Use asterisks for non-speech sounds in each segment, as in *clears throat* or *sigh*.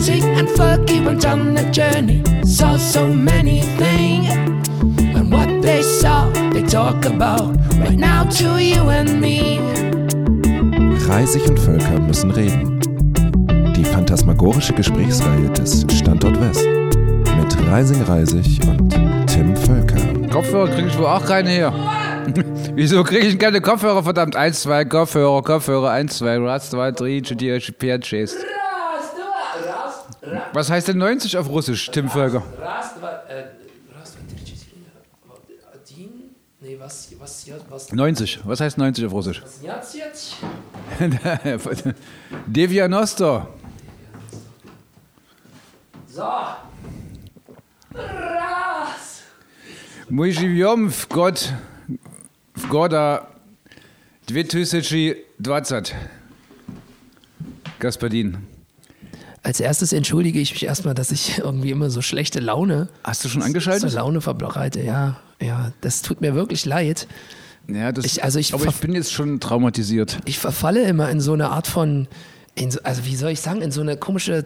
Rising and Fergie went on a journey, saw so many things. And what they saw, they talk about right now to you and me. Reisig und Völker müssen reden. Die phantasmagorische Gesprächsreihe des Standort West. Mit Reising Reisig und Tim Völker. Kopfhörer kriege ich wohl auch keine her. *laughs* Wieso kriege ich keine Kopfhörer? Verdammt, 1, 2, Kopfhörer, Kopfhörer, 1, 2, Raz, 2, 3, 4, 5, 6. Was heißt denn 90 auf Russisch, Tim Völker? Раз, два, äh, раз, два, три, четыре, один, nee, was, was, was, 90. Was heißt 90 auf Russisch? jetzt, jetzt? *laughs* Devianosto. So. Раз. Мы живем в год, в года 2020. Господин. Als erstes entschuldige ich mich erstmal, dass ich irgendwie immer so schlechte Laune, Hast du schon so angeschaltet? Laune verbreite. Ja, ja, das tut mir wirklich leid. Ja, das, Ich- also ich aber ich bin jetzt schon traumatisiert. Ich verfalle immer in so eine Art von, in so, also wie soll ich sagen, in so eine komische,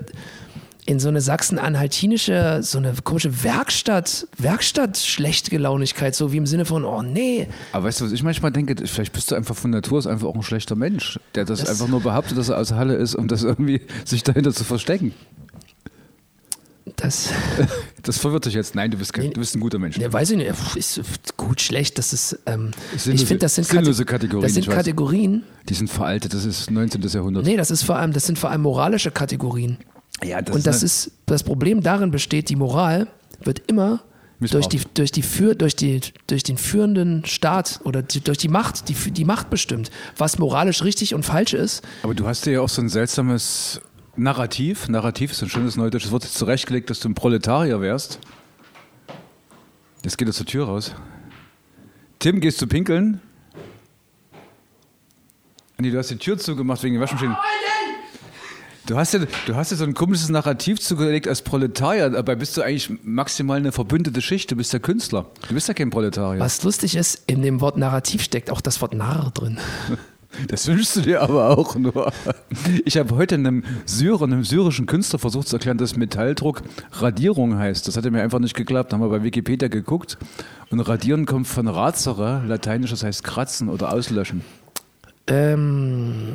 in so eine sachsen-anhaltinische, so eine komische Werkstatt, Werkstatt-Schlechtgelaunigkeit, so wie im Sinne von, oh nee, Aber weißt du, was ich manchmal denke? Vielleicht bist du einfach von Natur aus einfach auch ein schlechter Mensch, der das, Das- einfach nur behauptet, dass er aus Halle ist, um das irgendwie *laughs* sich dahinter zu verstecken. das, *laughs* Das verwirrt dich jetzt. Nein, du bist, kein, du bist ein guter Mensch. ja, weiß ich nicht, ist gut, schlecht, das ist, ähm, Sinnlose- ich finde, das sind, sinnlose Kate- Kategorien, das sind. Kategorien, Die sind veraltet, das ist 19. Jahrhundert. nee, das ist vor allem, das sind vor allem moralische Kategorien. Ja, das Und das ist, das Problem darin besteht, die Moral wird immer durch, die, durch, die für, durch, die, durch den führenden Staat oder die, durch die Macht, die, die Macht bestimmt, was moralisch richtig und falsch ist. Aber du hast dir ja auch so ein seltsames Narrativ. Narrativ ist ein schönes neudeutsches Wort, zurechtgelegt, dass du ein Proletarier wärst. Jetzt geht er zur Tür raus. Tim, gehst du pinkeln? Nee, du hast die Tür zugemacht wegen den Waschmaschinen. Du hast, ja, du hast ja so ein komisches Narrativ zugelegt als Proletarier, dabei bist du eigentlich maximal eine verbündete Schicht, du bist der Künstler. Du bist ja kein Proletarier. Was lustig ist, in dem Wort Narrativ steckt auch das Wort Narr drin. *laughs* Das wünschst du dir aber auch nur. Ich habe heute einem Syrer, einem syrischen Künstler versucht zu erklären, dass Metalldruck Radierung heißt. Das hat mir einfach nicht geklappt. Da haben wir bei Wikipedia geguckt. Und Radieren kommt von razere, lateinisch, das heißt kratzen oder auslöschen. Ähm,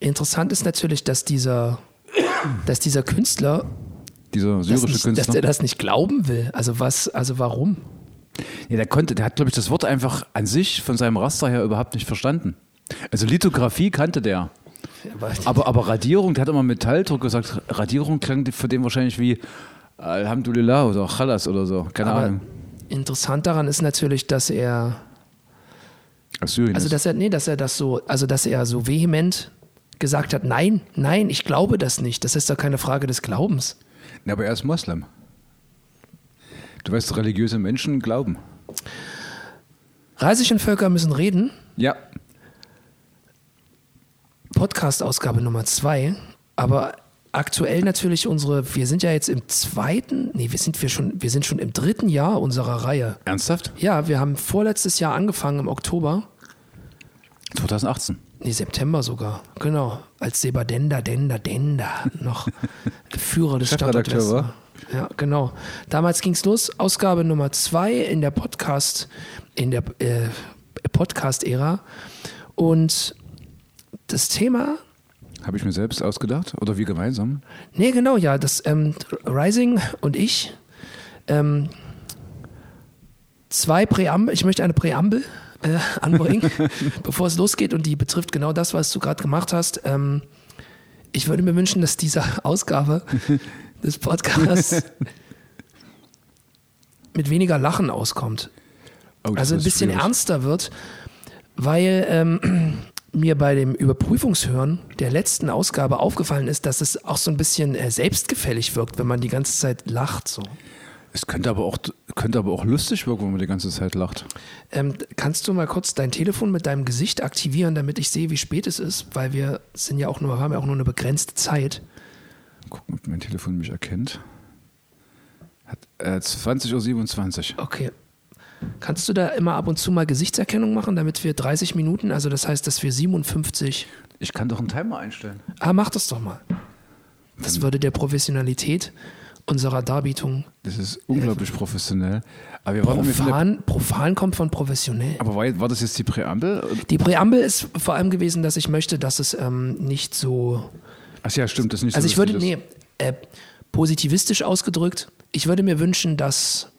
interessant ist natürlich, dass dieser, dass dieser Künstler, Dieser syrische nicht, dass Künstler. der das nicht glauben will. Also was, also warum? Ja, der konnte, der hat, glaube ich, das Wort einfach an sich von seinem Raster her überhaupt nicht verstanden. Also Lithografie kannte der. Aber, aber Radierung, der hat immer Metalldruck gesagt, Radierung klang für den wahrscheinlich wie Alhamdulillah oder Chalas oder so. Keine Aber Ahnung. interessant daran ist natürlich, dass er Syrien Also dass er, nee, dass er das so, also dass er so vehement gesagt hat, nein, nein, ich glaube das nicht. Das ist doch keine Frage des Glaubens. Ja, aber er ist Moslem. Du weißt, religiöse Menschen glauben. Reisig und Völker müssen reden. Ja. Podcast-Ausgabe Nummer zwei. Aber aktuell natürlich unsere, wir sind ja jetzt im zweiten, nee, wir sind wir schon, wir sind schon im dritten Jahr unserer Reihe. Ernsthaft? Ja, wir haben vorletztes Jahr angefangen im Oktober. 2018. Nee, September sogar. Genau. Als Sebadenda, Denda, Denda noch Führer des Standort war? Ja, genau. Damals ging es los. Ausgabe Nummer zwei in der Podcast, in der äh, Podcast-Ära. Und das Thema, Habe ich mir selbst ausgedacht? Oder wir gemeinsam? nee, genau, ja, das ähm, Rising und ich, ähm, zwei Präambel, ich möchte eine Präambel äh, anbringen, *laughs* bevor es losgeht und die betrifft genau das, was du gerade gemacht hast. Ähm, ich würde mir wünschen, dass diese Ausgabe *laughs* des Podcasts mit weniger Lachen auskommt. Oh, Also ein bisschen schwierig. ernster wird, weil ähm, *clears throat* mir bei dem Überprüfungshören der letzten Ausgabe aufgefallen ist, dass es auch so ein bisschen äh, selbstgefällig wirkt, wenn man die ganze Zeit lacht. So. Es könnte aber, auch, könnte aber auch lustig wirken, wenn man die ganze Zeit lacht. Ähm, kannst du mal kurz dein Telefon mit deinem Gesicht aktivieren, damit ich sehe, wie spät es ist? Weil wir sind ja auch nur, haben ja auch nur eine begrenzte Gucken, ob mein Telefon mich erkennt. Hat äh, 20.27 Uhr. Okay. Kannst du da immer ab und zu mal Gesichtserkennung machen, damit wir 30 Minuten, also das heißt, dass wir 57. Ich kann doch einen Timer einstellen. Ah, mach das doch mal. Das würde der Professionalität unserer Darbietung. Das ist unglaublich professionell. Aber wir Profan, profan kommt von professionell. aber war, war das jetzt die Präambel? Die Präambel ist vor allem gewesen, dass ich möchte, dass es ähm, nicht so. Ach ja, stimmt, das ist nicht Also so ich würde, nee, äh, positivistisch ausgedrückt, ich würde mir wünschen, dass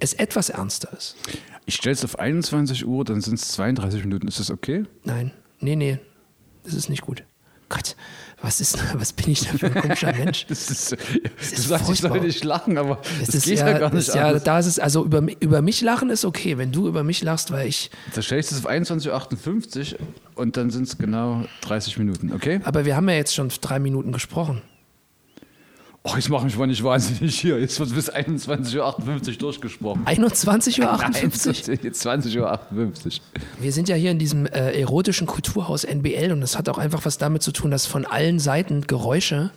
es etwas ernster ist. Ich stelle es auf 21 Uhr, dann sind es 32 Minuten. Ist das okay? Nein, nee, nee, das ist nicht gut. Gott, was ist, *laughs* was bin ich denn für ein komischer Mensch? *laughs* Das ist, du ist sagst, ich soll furchtbar. nicht lachen, aber das ist geht ja, gar nicht ist ja, da ist es, also über, über mich lachen ist okay, wenn du über mich lachst, weil ich, Da stelle ich es auf 21.58 Uhr und dann sind es genau 30 Minuten, okay? aber wir haben ja jetzt schon drei Minuten gesprochen. Oh, jetzt mache ich mal nicht wahnsinnig hier. Jetzt wird bis 21.58 Uhr durchgesprochen. 21.58 Uhr? Nein, jetzt 20.58 Uhr. Wir sind ja hier in diesem äh, erotischen Kulturhaus NBL und das hat auch einfach was damit zu tun, dass von allen Seiten Geräusche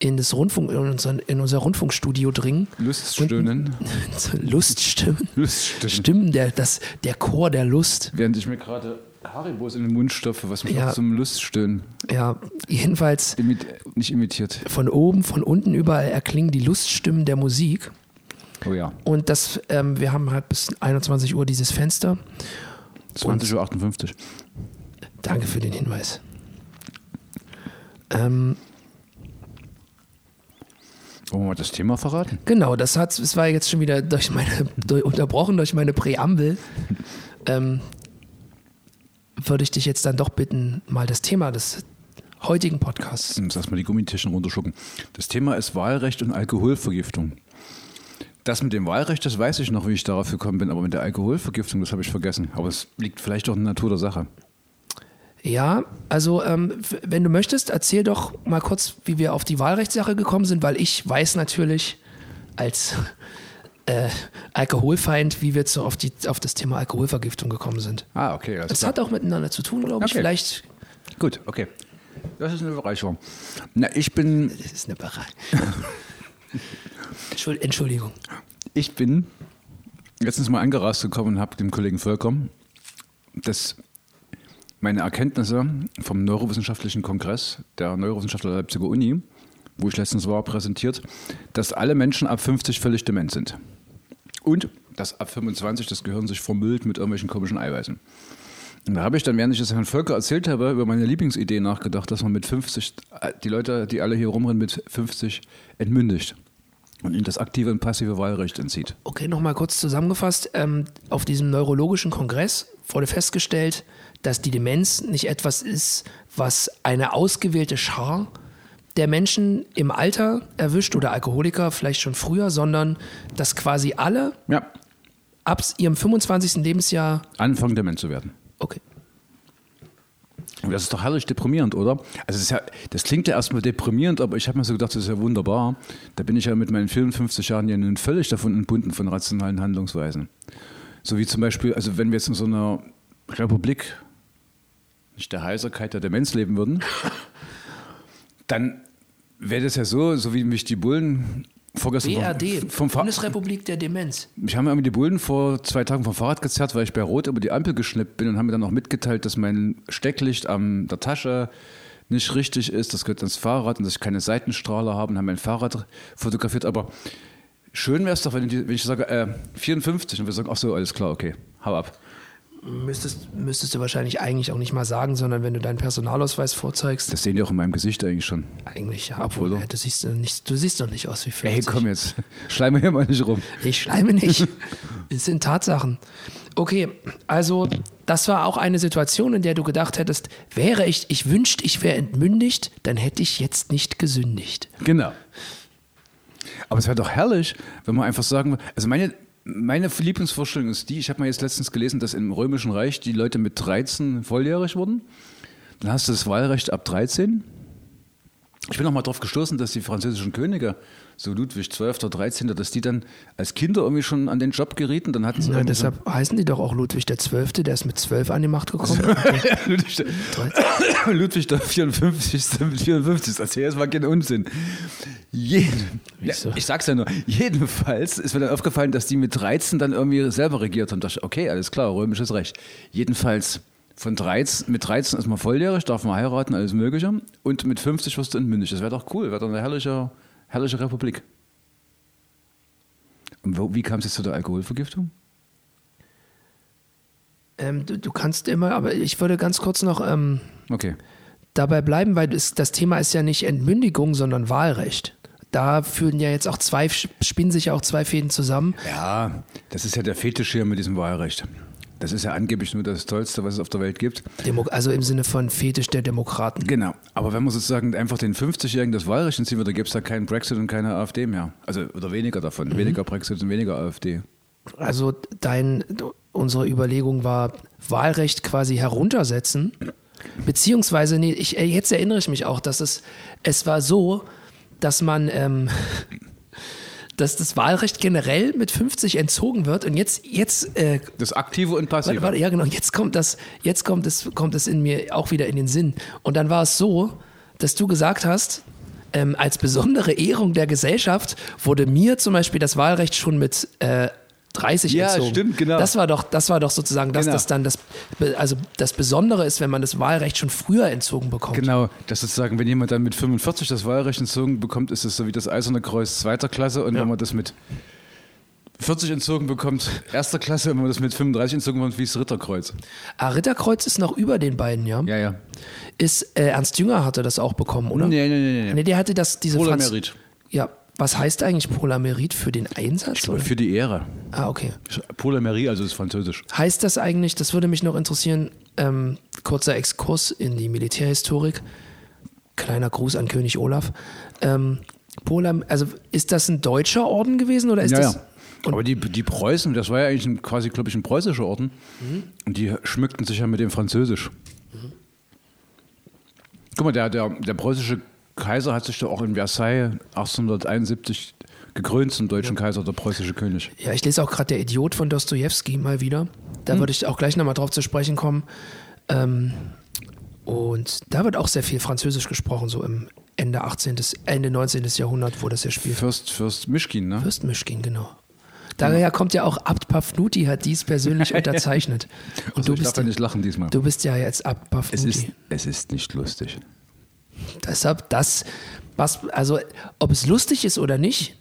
in, das Rundfunk, in, unser, in unser Rundfunkstudio dringen. Luststöhnen. *laughs* Luststimmen. Luststimmen. Stimmen, der, das, der Chor der Lust. Während ich mir gerade Haribos in den Mund stopfe, was mich Ja. auch zum Luststöhnen Ja, jedenfalls imit nicht imitiert. von oben, von unten überall erklingen die Luststimmen der Musik. Oh ja. Und das, ähm, wir haben halt bis 21 Uhr dieses Fenster. 20.58 Uhr. Danke für den Hinweis. Ähm, Wollen wir mal das Thema verraten? genau, das hat, es war jetzt schon wieder durch meine, *laughs* durch, unterbrochen durch meine Präambel. *laughs* Ähm, würde ich dich jetzt dann doch bitten, mal das Thema des heutigen Podcasts. Ich muss erstmal die Gummitischen runterschucken. Das Thema ist Wahlrecht und Alkoholvergiftung. Das mit dem Wahlrecht, das weiß ich noch, wie ich darauf gekommen bin, aber mit der Alkoholvergiftung, das habe ich vergessen. Aber es liegt vielleicht auch in der Natur der Sache. Ja, also ähm, wenn du möchtest, erzähl doch mal kurz, wie wir auf die Wahlrechtssache gekommen sind, weil ich weiß natürlich als äh, Alkoholfeind, wie wir zu, auf, die, auf das Thema Alkoholvergiftung gekommen sind. Ah, okay. Das hat auch miteinander zu tun, glaube ich. Okay. Vielleicht Gut, okay. Das ist eine Bereicherung. Na, ich bin, das ist eine Berei. *laughs* Entschuld- Entschuldigung. ich bin letztens mal angerast gekommen und habe dem Kollegen Völker das, meine Erkenntnisse vom Neurowissenschaftlichen Kongress der Neurowissenschaftler der Leipziger Uni, wo ich letztens war, präsentiert, dass alle Menschen ab 50 völlig dement sind. Und dass ab 25 das Gehirn sich vermüllt mit irgendwelchen komischen Eiweißen. Und da habe ich dann, während ich das Herrn Völker erzählt habe, über meine Lieblingsidee nachgedacht, dass man mit 50, äh, die Leute, die alle hier rumrennen, mit 50 entmündigt und ihnen das aktive und passive Wahlrecht entzieht. Okay, nochmal kurz zusammengefasst. Ähm, auf diesem neurologischen Kongress wurde festgestellt, dass die Demenz nicht etwas ist, was eine ausgewählte Schar der Menschen im Alter erwischt oder Alkoholiker vielleicht schon früher, sondern dass quasi alle Ja, ab ihrem 25. Lebensjahr. anfangen dement zu werden. Okay. Das ist doch herrlich deprimierend, oder? Also das, ja, das klingt ja erstmal deprimierend, aber ich habe mir so gedacht, das ist ja wunderbar. Da bin ich ja mit meinen 54 Jahren ja nun völlig davon entbunden von rationalen Handlungsweisen. So wie zum Beispiel, also wenn wir jetzt in so einer Republik nicht der Heiserkeit der Demenz leben würden, *laughs* dann wäre das ja so, so wie mich die Bullen vorgestern vom- BRD, vom Fa Bundesrepublik der Demenz. mich haben irgendwie die Bullen vor zwei Tagen vom Fahrrad gezerrt, weil ich bei Rot über die Ampel geschnippt bin und haben mir dann auch mitgeteilt, dass mein Stecklicht an der Tasche nicht richtig ist. Das gehört ans Fahrrad und dass ich keine Seitenstrahler habe und haben mein Fahrrad fotografiert. Aber schön wäre es doch, wenn, die, wenn ich sage, äh, 54 und wir sagen, ach so, alles klar, okay, hau ab. Müsstest, müsstest du wahrscheinlich eigentlich auch nicht mal sagen, sondern wenn du deinen Personalausweis vorzeigst, Das sehen die auch in meinem Gesicht eigentlich schon. eigentlich ja, obwohl äh, du siehst, äh, nicht, du siehst doch nicht aus wie 50. Ey, komm jetzt, *laughs* schleim mir hier mal nicht rum. Ich schleime nicht. *laughs* Es sind Tatsachen. Okay, also das war auch eine Situation, in der du gedacht hättest, wäre ich, ich wünschte, ich wäre entmündigt, dann hätte ich jetzt nicht gesündigt. Genau. Aber es wäre doch herrlich, wenn man einfach sagen würde, also meine, meine Lieblingsvorstellung ist die, ich habe mal jetzt letztens gelesen, dass im Römischen Reich die Leute mit 13 volljährig wurden. Dann hast du das Wahlrecht ab 13. Ich bin auch mal darauf gestoßen, dass die französischen Könige, so Ludwig XII. oder 13., dass die dann als Kinder irgendwie schon an den Job gerieten. Dann hatten sie Ja, deshalb heißen die doch auch Ludwig der Zwölfte, der ist mit zwölf an die Macht gekommen. *laughs* so, Ludwig, der- *coughs* Ludwig der 54. mit 54. Das erzähl jetzt mal keinen Unsinn. Jeden, ja, ich sag's ja nur, jedenfalls ist mir dann aufgefallen, dass die mit 13 dann irgendwie selber regiert haben. Da dachte ich, okay, alles klar, römisches Recht. Jedenfalls Von 13, mit 13 ist man volljährig, darf man heiraten, alles Mögliche. Und mit 50 wirst du entmündigt. Das wäre doch cool, wäre doch eine herrliche, herrliche Republik. Und wo, wie kam es jetzt zu der Alkoholvergiftung? Ähm, du, du kannst immer, aber ich würde ganz kurz noch ähm, Okay. dabei bleiben, weil das, das Thema ist ja nicht Entmündigung, sondern Wahlrecht. Da führen ja jetzt auch zwei, spinnen sich ja auch zwei Fäden zusammen. Ja, das ist ja der Fetisch hier mit diesem Wahlrecht. Das ist ja angeblich nur das Tollste, was es auf der Welt gibt. Demo also im Sinne von Fetisch der Demokraten. Genau. Aber wenn man sozusagen einfach den 50-Jährigen das Wahlrecht entziehen würde, gäbe es da keinen Brexit und keine AfD mehr. Also, oder weniger davon. Weniger Brexit und weniger AfD. Also dein, unsere Überlegung war, Wahlrecht quasi heruntersetzen. Beziehungsweise, nee, ich, äh, jetzt erinnere ich mich auch, dass es, es war so, dass man, ähm, dass das Wahlrecht generell mit 50 entzogen wird und jetzt, jetzt, äh, Das Aktive und Passive. warte, warte, ja genau, jetzt kommt das, jetzt kommt es, kommt es in mir auch wieder in den Sinn. Und dann war es so, dass du gesagt hast, ähm, als besondere Ehrung der Gesellschaft wurde mir zum Beispiel das Wahlrecht schon mit äh, 30 Ja, entzogen. stimmt, genau. Das war doch, das war doch sozusagen, dass Genau. das dann das, also das Besondere ist, wenn man das Wahlrecht schon früher entzogen bekommt. Genau, das sozusagen, wenn jemand dann mit 45 das Wahlrecht entzogen bekommt, ist es so wie das Eiserne Kreuz zweiter Klasse und Ja. wenn man das mit 40 entzogen bekommt, erster Klasse, wenn man das mit 35 entzogen bekommt, wie das Ritterkreuz. Ah, Ritterkreuz ist noch über den beiden, ja. Ja, ja. Ist äh, Ernst Jünger hatte das auch bekommen, oder? Nee, nee, nee, nee. Nee, der hatte das diese Polar Franz- Merit. Ja, was heißt eigentlich Polamerit für den Einsatz? oder? Für die Ehre. Ah, okay. Polamerie, also das ist Französisch. Heißt das eigentlich, das würde mich noch interessieren, ähm, kurzer Exkurs in die Militärhistorik, kleiner Gruß an König Olaf. Ähm, Polam, also ist das ein deutscher Orden gewesen oder ist ja, das? ja. Aber die, die Preußen, das war ja eigentlich ein, quasi, glaube ich, ein preußischer Orden. Und die schmückten sich ja mit dem Französisch. Guck mal, der, der, der preußische Kaiser hat sich da auch in Versailles 1871 gekrönt zum deutschen Kaiser, der preußische König. Ja, ich lese auch gerade der Idiot von Dostoevsky mal wieder. Da Hm. würde ich auch gleich nochmal drauf zu sprechen kommen. Ähm, und da wird auch sehr viel Französisch gesprochen, so im Ende 18., Ende 19. Jahrhundert, wo das ja spielt. Fürst, Fürst Mischkin, ne? Fürstmischkin, genau. Daher kommt ja auch Abt Pafnuti hat dies persönlich *laughs* unterzeichnet. Und Also du ich darf bist, ja ja, nicht lachen diesmal. du bist ja jetzt Abt Es Pafnuti. ist, es ist nicht lustig. Deshalb das, was, also ob es lustig ist oder nicht,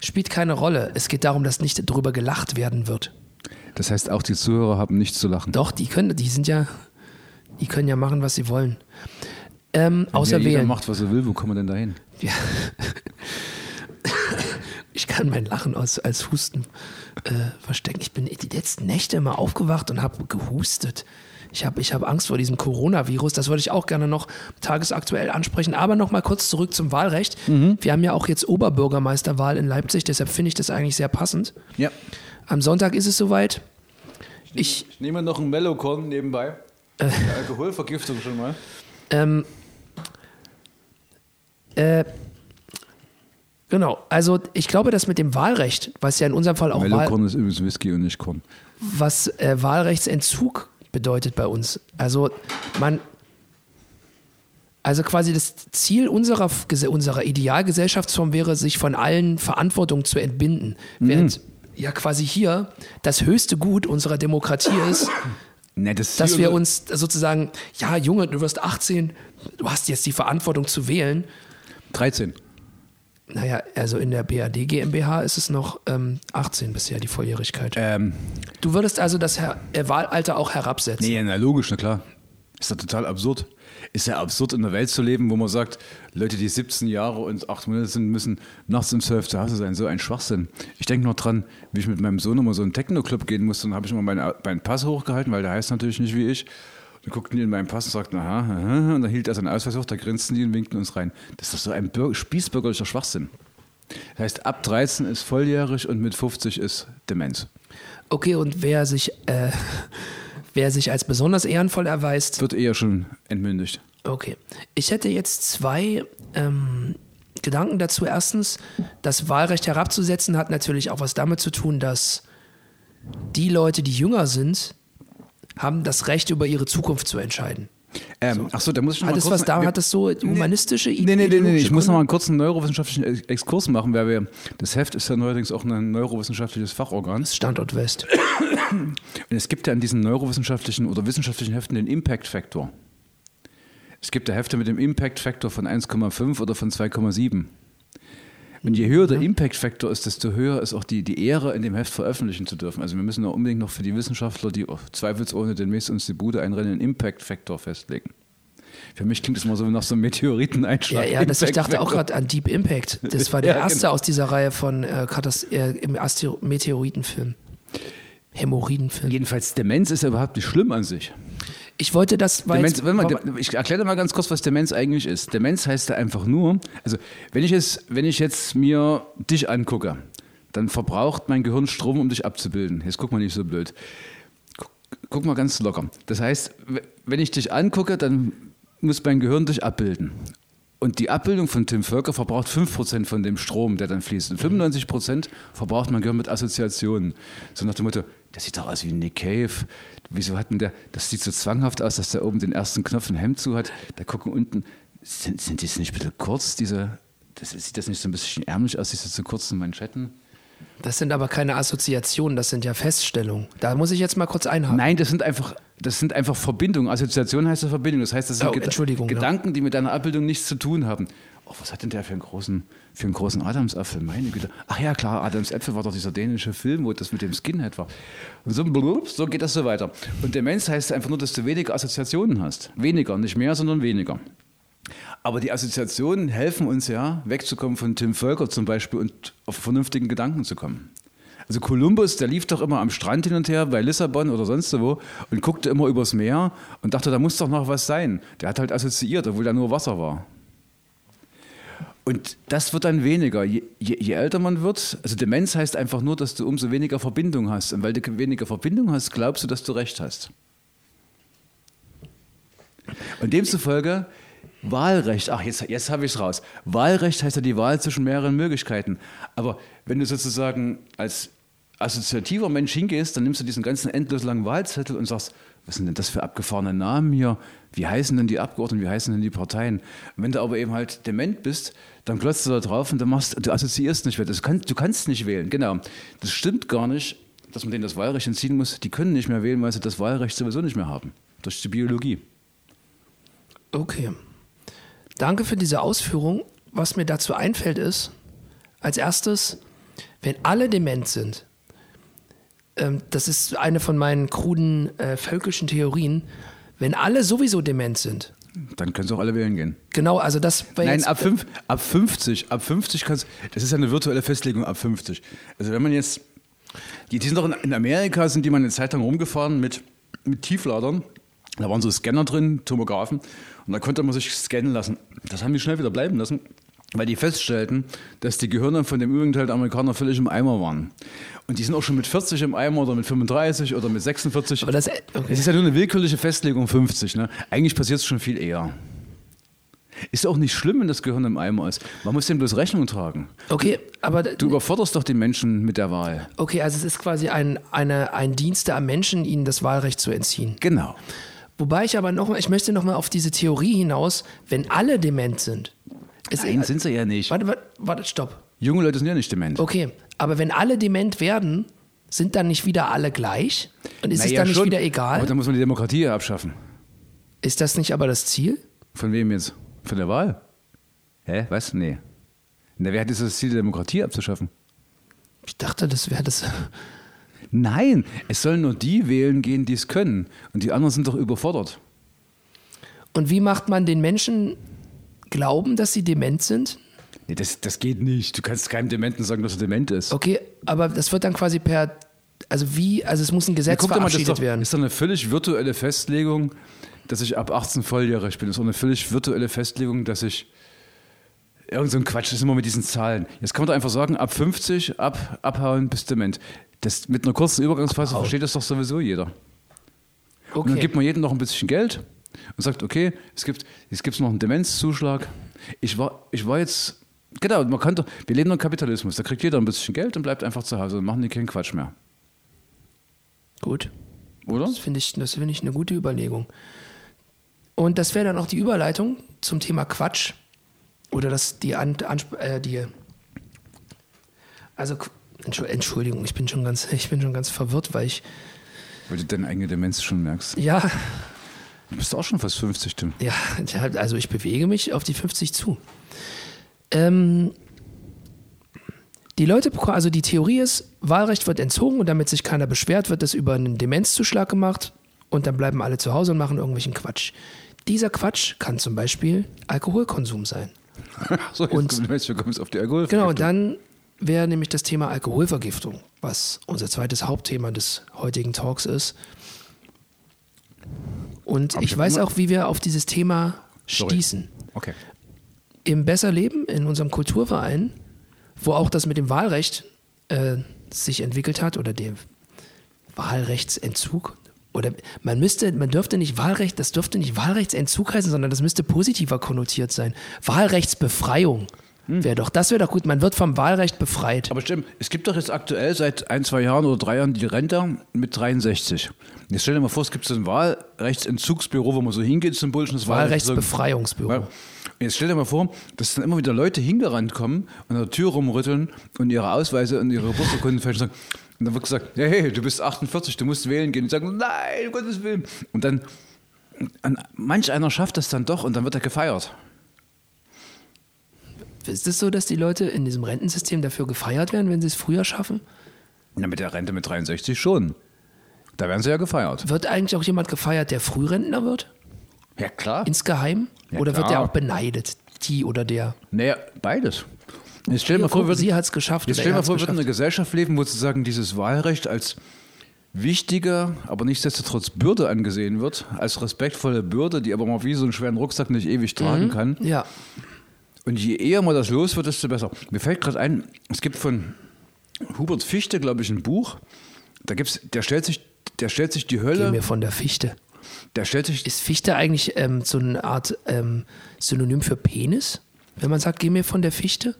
spielt keine Rolle. Es geht darum, dass nicht darüber gelacht werden wird. Das heißt, auch die Zuhörer haben nichts zu lachen. Doch, die können, die sind ja, die können ja machen, was sie wollen. Ähm, außer ja, jeder wählen. macht, was er will. Wo kommen wir denn dahin? Ja. *laughs* Ich kann mein Lachen aus, als Husten äh, verstecken. Ich bin die letzten Nächte immer aufgewacht und habe gehustet. Ich habe ich hab Angst vor diesem Coronavirus. Das würde ich auch gerne noch tagesaktuell ansprechen. Aber noch mal kurz zurück zum Wahlrecht. Wir haben ja auch jetzt Oberbürgermeisterwahl in Leipzig. Deshalb finde ich das eigentlich sehr passend. Ja. Am Sonntag ist es soweit. Ich, Ich nehme noch einen Mellowkorn nebenbei. Die Alkoholvergiftung schon mal. Ähm, äh, genau, also ich glaube, dass mit dem Wahlrecht, was ja in unserem Fall auch Mellowkorn ist übrigens Whisky und nicht Korn. was äh, Wahlrechtsentzug bedeutet bei uns. Also man, also quasi das Ziel unserer, unserer Idealgesellschaftsform wäre, sich von allen Verantwortungen zu entbinden. Während ja quasi hier das höchste Gut unserer Demokratie ist, *laughs* Ne, das dass Ziel wir uns sozusagen, ja Junge, du wirst 18, du hast jetzt die Verantwortung zu wählen. 13. Naja, also in der BAD GmbH ist es noch ähm, 18 bisher, die Volljährigkeit. Ähm, Du würdest also das Her äh, Wahlalter auch herabsetzen. nee, na logisch, na klar. Ist ja total absurd. Ist ja absurd, in einer Welt zu leben, wo man sagt, Leute, die 17 Jahre und 8 Monate sind, müssen nachts um 12 zu Hause sein. So ein Schwachsinn. Ich denke noch dran, wie ich mit meinem Sohn immer so einen Techno-Club gehen musste. Dann habe ich immer meinen, meinen Pass hochgehalten, weil der heißt natürlich nicht wie ich. Dann guckten die in meinen Pass und sagten, aha, aha, und dann hielt er seinen Ausweis hoch, da grinsten die und winkten uns rein. Das ist doch so ein Bürger, spießbürgerlicher Schwachsinn. Das heißt, ab 13 ist volljährig und mit 50 ist Demenz. Okay, und wer sich, äh, *laughs* wer sich als besonders ehrenvoll erweist, Wird eher schon entmündigt. Okay. Ich hätte jetzt zwei ähm, Gedanken dazu. Erstens, das Wahlrecht herabzusetzen hat natürlich auch was damit zu tun, dass die Leute, die jünger sind, haben das Recht, über ihre Zukunft zu entscheiden. Ähm, so, da muss ich noch mal Alles, kurz was da wir- hat, das so humanistische Nee, nee, nee, nee, ideologische ich muss noch mal einen kurzen neurowissenschaftlichen Ex- Exkurs machen, weil wir, das Heft ist ja neuerdings auch ein neurowissenschaftliches Fachorgan. Standort West. Und es gibt ja in diesen neurowissenschaftlichen oder wissenschaftlichen Heften den Impact-Faktor. Es gibt ja Hefte mit dem Impact-Faktor von 1,5 oder von 2,7. Und je höher der Impact-Faktor ist, desto höher ist auch die, die Ehre, in dem Heft veröffentlichen zu dürfen. Also wir müssen auch unbedingt noch für die Wissenschaftler, die zweifelsohne demnächst uns die Bude einrennen, einen Impact-Faktor festlegen. Für mich klingt das mal so nach so einem Ja, Meteoriteneinschlag. ja, das, ich dachte auch gerade an Deep Impact. Das war der *laughs* Ja, erste genau. aus dieser Reihe von äh, äh, im Astero Meteoritenfilm. Hämorrhoidenfilm. Jedenfalls, Demenz ist ja überhaupt nicht schlimm an sich. Ich wollte das, weil Demenz, war- ich erkläre dir mal ganz kurz, was Demenz eigentlich ist. Demenz heißt ja einfach nur, also wenn ich, es, wenn ich jetzt mir dich angucke, dann verbraucht mein Gehirn Strom, um dich abzubilden. Jetzt guck mal nicht so blöd. Guck, guck mal ganz locker. Das heißt, wenn ich dich angucke, dann muss mein Gehirn dich abbilden. Und die Abbildung von Tim Völker verbraucht 5% von dem Strom, der dann fließt. Und 95% verbraucht mein Gehirn mit Assoziationen. So nach dem Motto, der sieht doch aus wie Nick Cave. Wieso hat denn der, das sieht so zwanghaft aus, dass der oben den ersten Knopf ein Hemd zu hat. Da gucken unten, sind, sind die nicht ein bisschen kurz, diese, das, sieht das nicht so ein bisschen ärmlich aus, diese zu kurzen Manschetten? das sind aber keine Assoziationen, das sind ja Feststellungen. Da muss ich jetzt mal kurz einhaken. Nein, das sind einfach, das sind einfach Verbindungen. Assoziation heißt ja Verbindung. Das heißt, das sind Oh, Geda- Entschuldigung, ja. Gedanken, die mit deiner Abbildung nichts zu tun haben. Oh, was hat denn der für einen großen, für einen großen Adamsapfel? Meine Güte. Ach ja, klar, Adams Äpfel war doch dieser dänische Film, wo das mit dem Skinhead war. Und so, blub, so geht das so weiter. Und Demenz heißt einfach nur, dass du weniger Assoziationen hast. Weniger, nicht mehr, sondern weniger. Aber die Assoziationen helfen uns ja, wegzukommen von Tim Völker zum Beispiel und auf vernünftigen Gedanken zu kommen. Also Kolumbus, der lief doch immer am Strand hin und her bei Lissabon oder sonst wo und guckte immer übers Meer und dachte, da muss doch noch was sein. Der hat halt assoziiert, obwohl da nur Wasser war. Und das wird dann weniger. Je, je, je älter man wird, also Demenz heißt einfach nur, dass du umso weniger Verbindung hast. Und weil du weniger Verbindung hast, glaubst du, dass du recht hast. Und demzufolge Wahlrecht, ach, jetzt, jetzt habe ich es raus. Wahlrecht heißt ja die Wahl zwischen mehreren Möglichkeiten. Aber wenn du sozusagen als assoziativer Mensch hingehst, dann nimmst du diesen ganzen endlos langen Wahlzettel und sagst, was sind denn das für abgefahrene Namen hier? Wie heißen denn die Abgeordneten? Wie heißen denn die Parteien? Wenn du aber eben halt dement bist, dann klotzt du da drauf und dann machst, du assoziierst nicht mehr. Das kann, du kannst nicht wählen, genau. Das stimmt gar nicht, dass man denen das Wahlrecht entziehen muss. Die können nicht mehr wählen, weil sie das Wahlrecht sowieso nicht mehr haben. Durch die Biologie. Okay. Danke für diese Ausführung. Was mir dazu einfällt ist, als erstes, wenn alle dement sind, ähm, das ist eine von meinen kruden äh, völkischen Theorien, wenn alle sowieso dement sind, Dann können sie auch alle wählen gehen. genau, also das war Nein, jetzt, ab, fünf, ab 50, ab 50 kannst das ist ja eine virtuelle Festlegung ab 50. Also wenn man jetzt, die, die sind doch in, in Amerika, sind die mal eine Zeit lang rumgefahren mit, mit Tiefladern. Da waren so Scanner drin, Tomographen, und da konnte man sich scannen lassen. Das haben die schnell wieder bleiben lassen, weil die feststellten, dass die Gehirne von dem übrigen Teil der Amerikaner völlig im Eimer waren. Und die sind auch schon mit 40 im Eimer oder mit 35 oder mit 46. aber das, okay. Es ist ja nur eine willkürliche Festlegung 50. Ne? Eigentlich passiert es schon viel eher. Ist auch nicht schlimm, wenn das Gehirn im Eimer ist. Man muss dem bloß Rechnung tragen. okay, aber Du überforderst doch den Menschen mit der Wahl. okay, also es ist quasi ein, eine, ein Dienst am Menschen, ihnen das Wahlrecht zu entziehen. Genau. Wobei ich aber noch mal, ich möchte noch mal auf diese Theorie hinaus, wenn alle dement sind. Ist, Nein, sind sie ja nicht. Warte, warte, warte, stopp. Junge Leute sind ja nicht dement. Okay, aber wenn alle dement werden, sind dann nicht wieder alle gleich? Und ist es Naja, dann nicht schon. wieder Aber egal? dann muss man die Demokratie ja abschaffen. Ist das nicht aber das Ziel? Von wem jetzt? Von der Wahl? Hä? Was? Nee. Na, wer hat dieses Ziel, die Demokratie abzuschaffen? Ich dachte, das wäre das. *laughs* Nein, es sollen nur die wählen gehen, die es können. Und die anderen sind doch überfordert. Und wie macht man den Menschen glauben, dass sie dement sind? Nee, das, das geht nicht. Du kannst keinem Dementen sagen, dass er dement ist. Okay, aber das wird dann quasi per. Also wie, also es muss ein Gesetz guck doch mal, das ist verabschiedet doch, werden. ist doch eine völlig virtuelle Festlegung, dass ich ab 18 volljährig bin. Das ist auch eine völlig virtuelle Festlegung, dass ich. Irgend so ein Quatsch, das ist immer mit diesen Zahlen. Jetzt kann man doch einfach sagen, ab 50, ab, abhauen bis dement. Das, mit einer kurzen Übergangsphase versteht das doch sowieso jeder. Und dann Okay. gibt man jedem noch ein bisschen Geld und sagt, okay, es gibt, es gibt noch einen Demenzzuschlag. Ich war, ich war jetzt, genau, man kann doch, wir leben im Kapitalismus, da kriegt jeder ein bisschen Geld und bleibt einfach zu Hause und machen die keinen Quatsch mehr. Gut. Oder? Das finde ich, das finde ich eine gute Überlegung. Und das wäre dann auch die Überleitung zum Thema Quatsch. Oder das, die, An, äh, die also, Entschuldigung, ich bin schon ganz, *laughs* ich bin schon ganz verwirrt, weil ich, Weil du deine eigene Demenz schon merkst. ja, Du bist auch schon fast 50, Tim. Ja, also ich bewege mich auf die 50 zu. Ähm, die Leute, also die Theorie ist, Wahlrecht wird entzogen und damit sich keiner beschwert, wird es über einen Demenzzuschlag gemacht und dann bleiben alle zu Hause und machen irgendwelchen Quatsch. Dieser Quatsch kann zum Beispiel Alkoholkonsum sein. *laughs* So, jetzt Und- kommen jetzt auf die Alkohol. Genau, und dann wäre nämlich das Thema Alkoholvergiftung, was unser zweites Hauptthema des heutigen Talks ist. Und ich weiß auch, wie wir auf dieses Thema Sorry. stießen. Okay. Im Besser Leben, in unserem Kulturverein, wo auch das mit dem Wahlrecht äh, sich entwickelt hat oder dem Wahlrechtsentzug. Oder man müsste, man dürfte nicht Wahlrecht, das dürfte nicht Wahlrechtsentzug heißen, sondern das müsste positiver konnotiert sein. Wahlrechtsbefreiung wäre doch, das wäre doch gut. Man wird vom Wahlrecht befreit. Aber stimmt, es gibt doch jetzt aktuell seit ein, zwei Jahren oder drei Jahren die Rente mit 63. Jetzt stell dir mal vor, es gibt so ein Wahlrechtsentzugsbüro, wo man so hingeht zum Bullshit. das Wahlrechtsbefreiungsbüro. Ja. Jetzt stell dir mal vor, dass dann immer wieder Leute hingerannt kommen und an der Tür rumrütteln und ihre Ausweise und ihre Geburtsurkunden *laughs* fälschen und sagen, und dann wird gesagt, hey, hey, du bist 48, du musst wählen gehen. Und sagen, nein, um Gottes Willen. Und dann, an, manch einer schafft das dann doch und dann wird er gefeiert. Ist es so, dass die Leute in diesem Rentensystem dafür gefeiert werden, wenn sie es früher schaffen? Na, mit der Rente mit 63 schon. Da werden sie ja gefeiert. Wird eigentlich auch jemand gefeiert, der Frührentner wird? Ja, klar. Insgeheim? Ja, oder wird klar. der auch beneidet? Die oder der? Naja, beides. Jetzt stell mal vor, wir sie hat's geschafft Jetzt stell mal vor, wir würden in einer Gesellschaft leben, wo sozusagen dieses Wahlrecht als wichtiger, aber nichtsdestotrotz Bürde angesehen wird, als respektvolle Bürde, die aber mal wie so einen schweren Rucksack nicht ewig tragen Mhm. kann. Ja. Und je eher mal das los wird, desto besser. Mir fällt gerade ein, es gibt von Hubert Fichte, glaube ich, ein Buch. Da gibt's, der stellt sich, der stellt sich die Geh Hölle, mir von der Fichte. der stellt sich, Ist Fichte eigentlich ähm, so eine Art ähm, Synonym für Penis? Wenn man sagt, geh mir von der Fichte?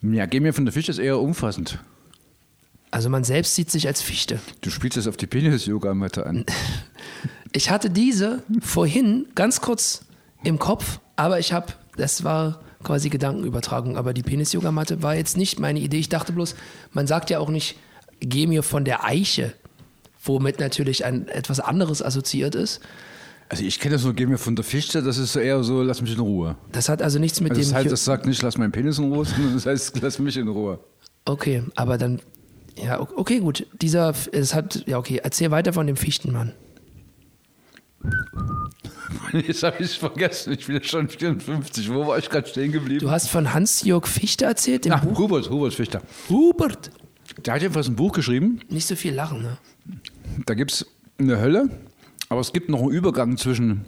ja, geh mir von der Fichte ist eher umfassend. Also man selbst sieht sich als Fichte. Du spielst das auf die Penis-Yoga-Matte an. *laughs* Ich hatte diese vorhin ganz kurz im Kopf, aber ich habe, das war quasi Gedankenübertragung, aber die Penis-Yoga-Matte war jetzt nicht meine Idee. Ich dachte bloß, man sagt ja auch nicht, geh mir von der Eiche, womit natürlich ein etwas anderes assoziiert ist. Also ich kenne das nur, geh mir von der Fichte, das ist eher so, lass mich in Ruhe. Das hat also nichts mit Also das, dem. heißt, das sagt nicht, lass meinen Penis in Ruhe, sondern das heißt, lass mich in Ruhe. okay, aber dann. Ja, okay, gut. Dieser, es hat, ja, okay, erzähl weiter von dem Fichtenmann. *laughs* Jetzt habe ich vergessen, ich bin jetzt schon 54. Wo war ich gerade stehen geblieben? Du hast von Hans-Jörg Fichte erzählt, dem Ach, Buch. Hubert, Hubert Fichter. Hubert. Der hat jedenfalls ein Buch geschrieben, Nicht so viel lachen, ne? da gibt es eine Hölle, aber es gibt noch einen Übergang zwischen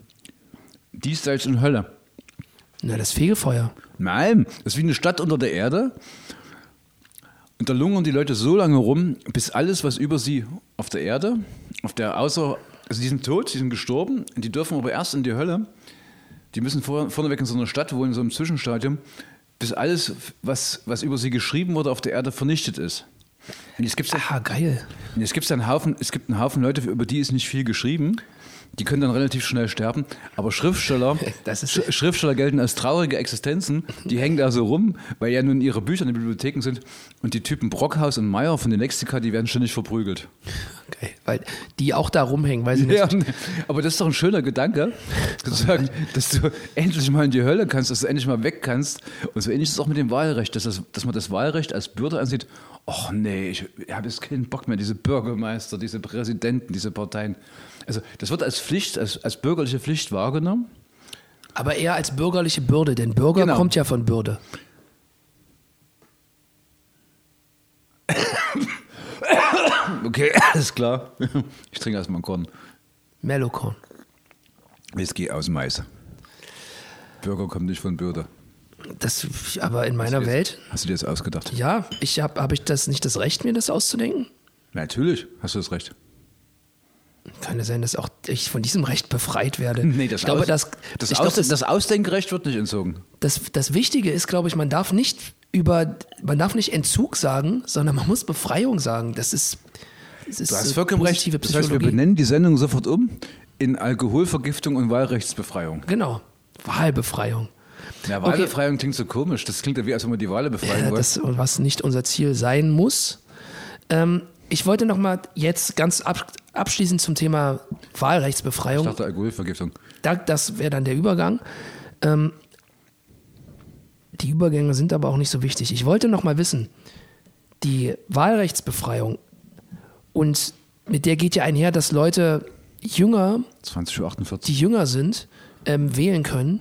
Diesseits und Hölle. Na, das Fegefeuer. Nein, das ist wie eine Stadt unter der Erde. Und da lungern die Leute so lange rum, bis alles, was über sie auf der Erde, auf der außer, also die sind tot, die sind gestorben, und die dürfen aber erst in die Hölle. Die müssen vor, vorneweg in so einer Stadt wohnen, in so einem Zwischenstadium, bis alles, was, was über sie geschrieben wurde, auf der Erde vernichtet ist. Und jetzt gibt es Ah, geil. es gibt einen Haufen, es gibt einen Haufen Leute, über die ist nicht viel geschrieben. Die können dann relativ schnell sterben. Aber Schriftsteller, *laughs* Sch- Schriftsteller gelten als traurige Existenzen. Die hängen da so rum, weil ja nun ihre Bücher in den Bibliotheken sind. Und die Typen Brockhaus und Meyer von den Lexika, die werden ständig verprügelt. Geil. Weil die auch da rumhängen, weil sie nicht. Ja, *laughs* aber das ist doch ein schöner Gedanke, sozusagen, dass du endlich mal in die Hölle kannst, dass du endlich mal weg kannst. Und so ähnlich ist es auch mit dem Wahlrecht, dass, das, dass man das Wahlrecht als Bürde ansieht. Och nee, ich habe jetzt keinen Bock mehr, diese Bürgermeister, diese Präsidenten, diese Parteien. Also das wird als Pflicht, als, als bürgerliche Pflicht wahrgenommen. Aber eher als bürgerliche Bürde, denn Bürger Genau. kommt ja von Bürde. *coughs* Okay, *coughs* alles klar. Ich trinke erstmal einen Korn. Mellocorn. Whisky aus Mais. Bürger kommt nicht von Bürde. Das, aber in meiner Welt, Hast du dir das ausgedacht? ja, ich habe hab ich das nicht das Recht, mir das auszudenken? Natürlich, hast du das Recht. Kann ja sein, dass auch ich von diesem Recht befreit werde. *laughs* Nee, das, ich glaube, Aus- das, das, ich Aus, glaube, das, das Ausdenkrecht wird nicht entzogen. das, das Wichtige ist, glaube ich, man darf nicht über, man darf nicht Entzug sagen, sondern man muss Befreiung sagen. Das ist, das ist Du hast vollkommen recht. Das heißt, wir benennen die Sendung sofort um in Alkoholvergiftung und Wahlrechtsbefreiung. Genau. Wahlbefreiung. Ja, Wahlbefreiung klingt so komisch. Das klingt ja wie, als wenn man die Wahl befreien Ja, wollte. das, was nicht unser Ziel sein muss. Ähm, ich wollte noch mal jetzt ganz ab, abschließend zum Thema Ich Wahlrechtsbefreiung. dachte Alkoholvergiftung. Da, das wäre dann der Übergang. Ähm, die Übergänge sind aber auch nicht so wichtig. Ich wollte noch mal wissen, die Wahlrechtsbefreiung und mit der geht ja einher, dass Leute jünger 20.48 Uhr. die jünger sind, ähm, wählen können.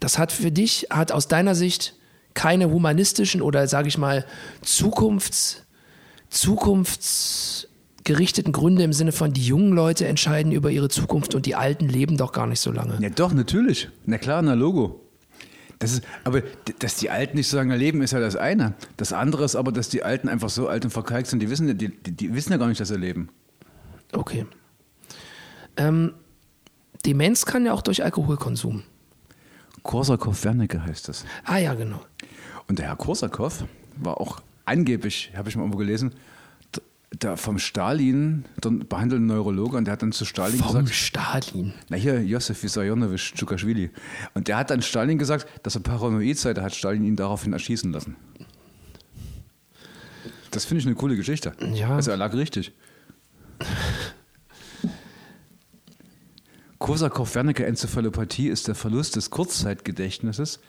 Das hat für dich, hat aus deiner Sicht keine humanistischen oder sage ich mal Zukunfts, zukunftsgerichteten Gründe im Sinne von die jungen Leute entscheiden über ihre Zukunft und die Alten leben doch gar nicht so lange. Ja, doch, natürlich. Na klar, na Logo. Das ist, aber dass die Alten nicht so lange leben, ist ja das eine. Das andere ist aber, dass die Alten einfach so alt und verkalkt sind, die wissen, ja- die, die, die wissen ja gar nicht, dass sie leben. Okay. Ähm, Demenz kann ja auch durch Alkoholkonsum. Korsakow-Wernicke heißt das. Ah ja, genau. Und der Herr Korsakow war auch angeblich, habe ich mal irgendwo gelesen, d- der vom Stalin der behandelte Neurologe und der hat dann zu Stalin Vom gesagt, Stalin. na hier, Josef Vissarionovich Tschukashvili. Und der hat dann Stalin gesagt, dass er paranoid sei, da hat Stalin ihn daraufhin erschießen lassen. Das finde ich eine coole Geschichte. Ja. Also er lag richtig. Korsakow-Wernicke-Enzephalopathie ist der Verlust des Kurzzeitgedächtnisses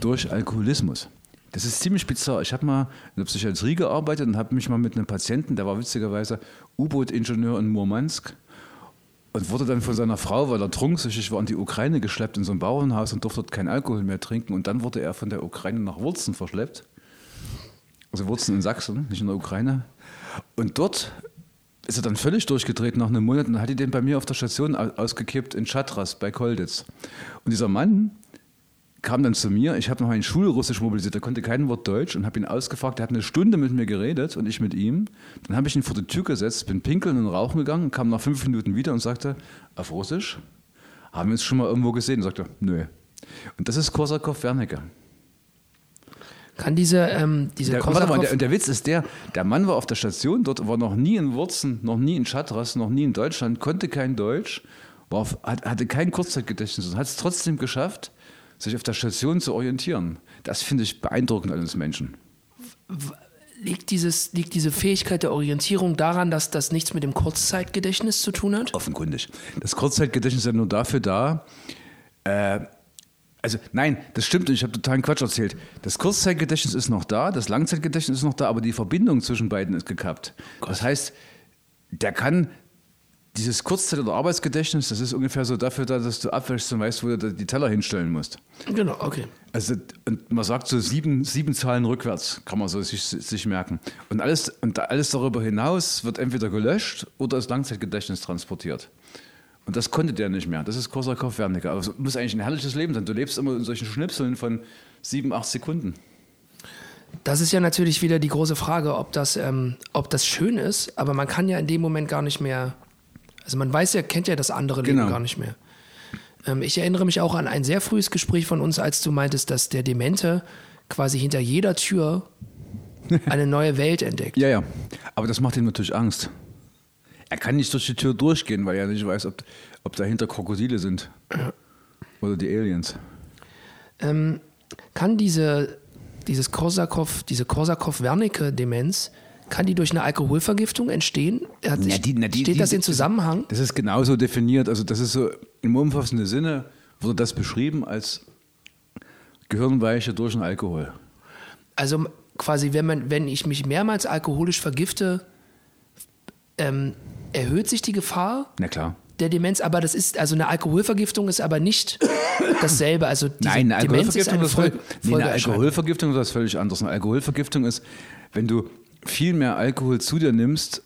durch Alkoholismus. Das ist ziemlich bizarr. Ich habe mal in der Psychiatrie gearbeitet und habe mich mal mit einem Patienten, der war witzigerweise U-Boot-Ingenieur in Murmansk und wurde dann von seiner Frau, weil er trunksüchtig war, in die Ukraine geschleppt in so ein Bauernhaus und durfte dort keinen Alkohol mehr trinken. Und dann wurde er von der Ukraine nach Wurzen verschleppt. Also Wurzen in Sachsen, nicht in der Ukraine. Und dort ist er dann völlig durchgedreht nach einem Monat und hat die den bei mir auf der Station au- ausgekippt in Chatras bei Kolditz. Und dieser Mann kam dann zu mir, ich habe noch einen Schulrussisch mobilisiert, der konnte kein Wort Deutsch und habe ihn ausgefragt, der hat eine Stunde mit mir geredet und ich mit ihm. Dann habe ich ihn vor die Tür gesetzt, bin pinkeln und rauchen gegangen, kam nach fünf Minuten wieder und sagte, auf Russisch, haben wir uns schon mal irgendwo gesehen? Und sagte, nö. Und das ist Korsakow-Wernicke. Kann diese, ähm, diese Der, warte mal, Korsakow- der, und der Witz ist der, der Mann war auf der Station, dort war noch nie in Wurzen, noch nie in Chatras, noch nie in Deutschland, konnte kein Deutsch, war auf, hat, hatte kein Kurzzeitgedächtnis und hat es trotzdem geschafft, sich auf der Station zu orientieren. Das finde ich beeindruckend eines Menschen. liegt, dieses, liegt diese Fähigkeit der Orientierung daran, dass das nichts mit dem Kurzzeitgedächtnis zu tun hat? Offenkundig. Das Kurzzeitgedächtnis ist ja nur dafür da, äh, also nein, das stimmt und ich habe totalen Quatsch erzählt. Das Kurzzeitgedächtnis ist noch da, das Langzeitgedächtnis ist noch da, aber die Verbindung zwischen beiden ist gekappt. Das heißt, der kann dieses Kurzzeit- oder Arbeitsgedächtnis, das ist ungefähr so dafür da, dass du abwäschst und weißt, wo du die Teller hinstellen musst. Genau, okay. Also, und man sagt so sieben, sieben Zahlen rückwärts, kann man so sich, sich merken. Und alles, und alles darüber hinaus wird entweder gelöscht oder ins Langzeitgedächtnis transportiert. Und das konnte der nicht mehr. Das ist Korsakow-Wernicke. Aber es muss eigentlich ein herrliches Leben sein. Du lebst immer in solchen Schnipseln von sieben, acht Sekunden. Das ist ja natürlich wieder die große Frage, ob das, ähm, ob das schön ist, aber man kann ja in dem Moment gar nicht mehr, also man weiß ja, kennt ja das andere Leben Genau. gar nicht mehr. Ähm, ich erinnere mich auch an ein sehr frühes Gespräch von uns, als du meintest, dass der Demente quasi hinter jeder Tür *laughs* eine neue Welt entdeckt. Ja, ja. Aber das macht ihm natürlich Angst. Er kann nicht durch die Tür durchgehen, weil er nicht weiß, ob, ob dahinter Krokodile sind. Oder die Aliens. Ähm, kann diese, dieses Korsakow, diese Korsakow-Wernicke-Demenz, kann die durch eine Alkoholvergiftung entstehen? Hat, Na, die- na, die- steht die- das in Zusammenhang? Das ist genauso definiert. Also das ist so im umfassenden Sinne wurde das beschrieben als Gehirnweiche durch den Alkohol. Also quasi, wenn, man, wenn ich mich mehrmals alkoholisch vergifte, ähm, erhöht sich die Gefahr der Demenz, aber das ist, also eine Alkoholvergiftung ist aber nicht *coughs* dasselbe. Also Nein, eine Demenz ist Alkoholvergiftung eine ist völlig, Folge, nee, eine. Alkoholvergiftung ist was völlig anderes. Eine Alkoholvergiftung ist, wenn du viel mehr Alkohol zu dir nimmst,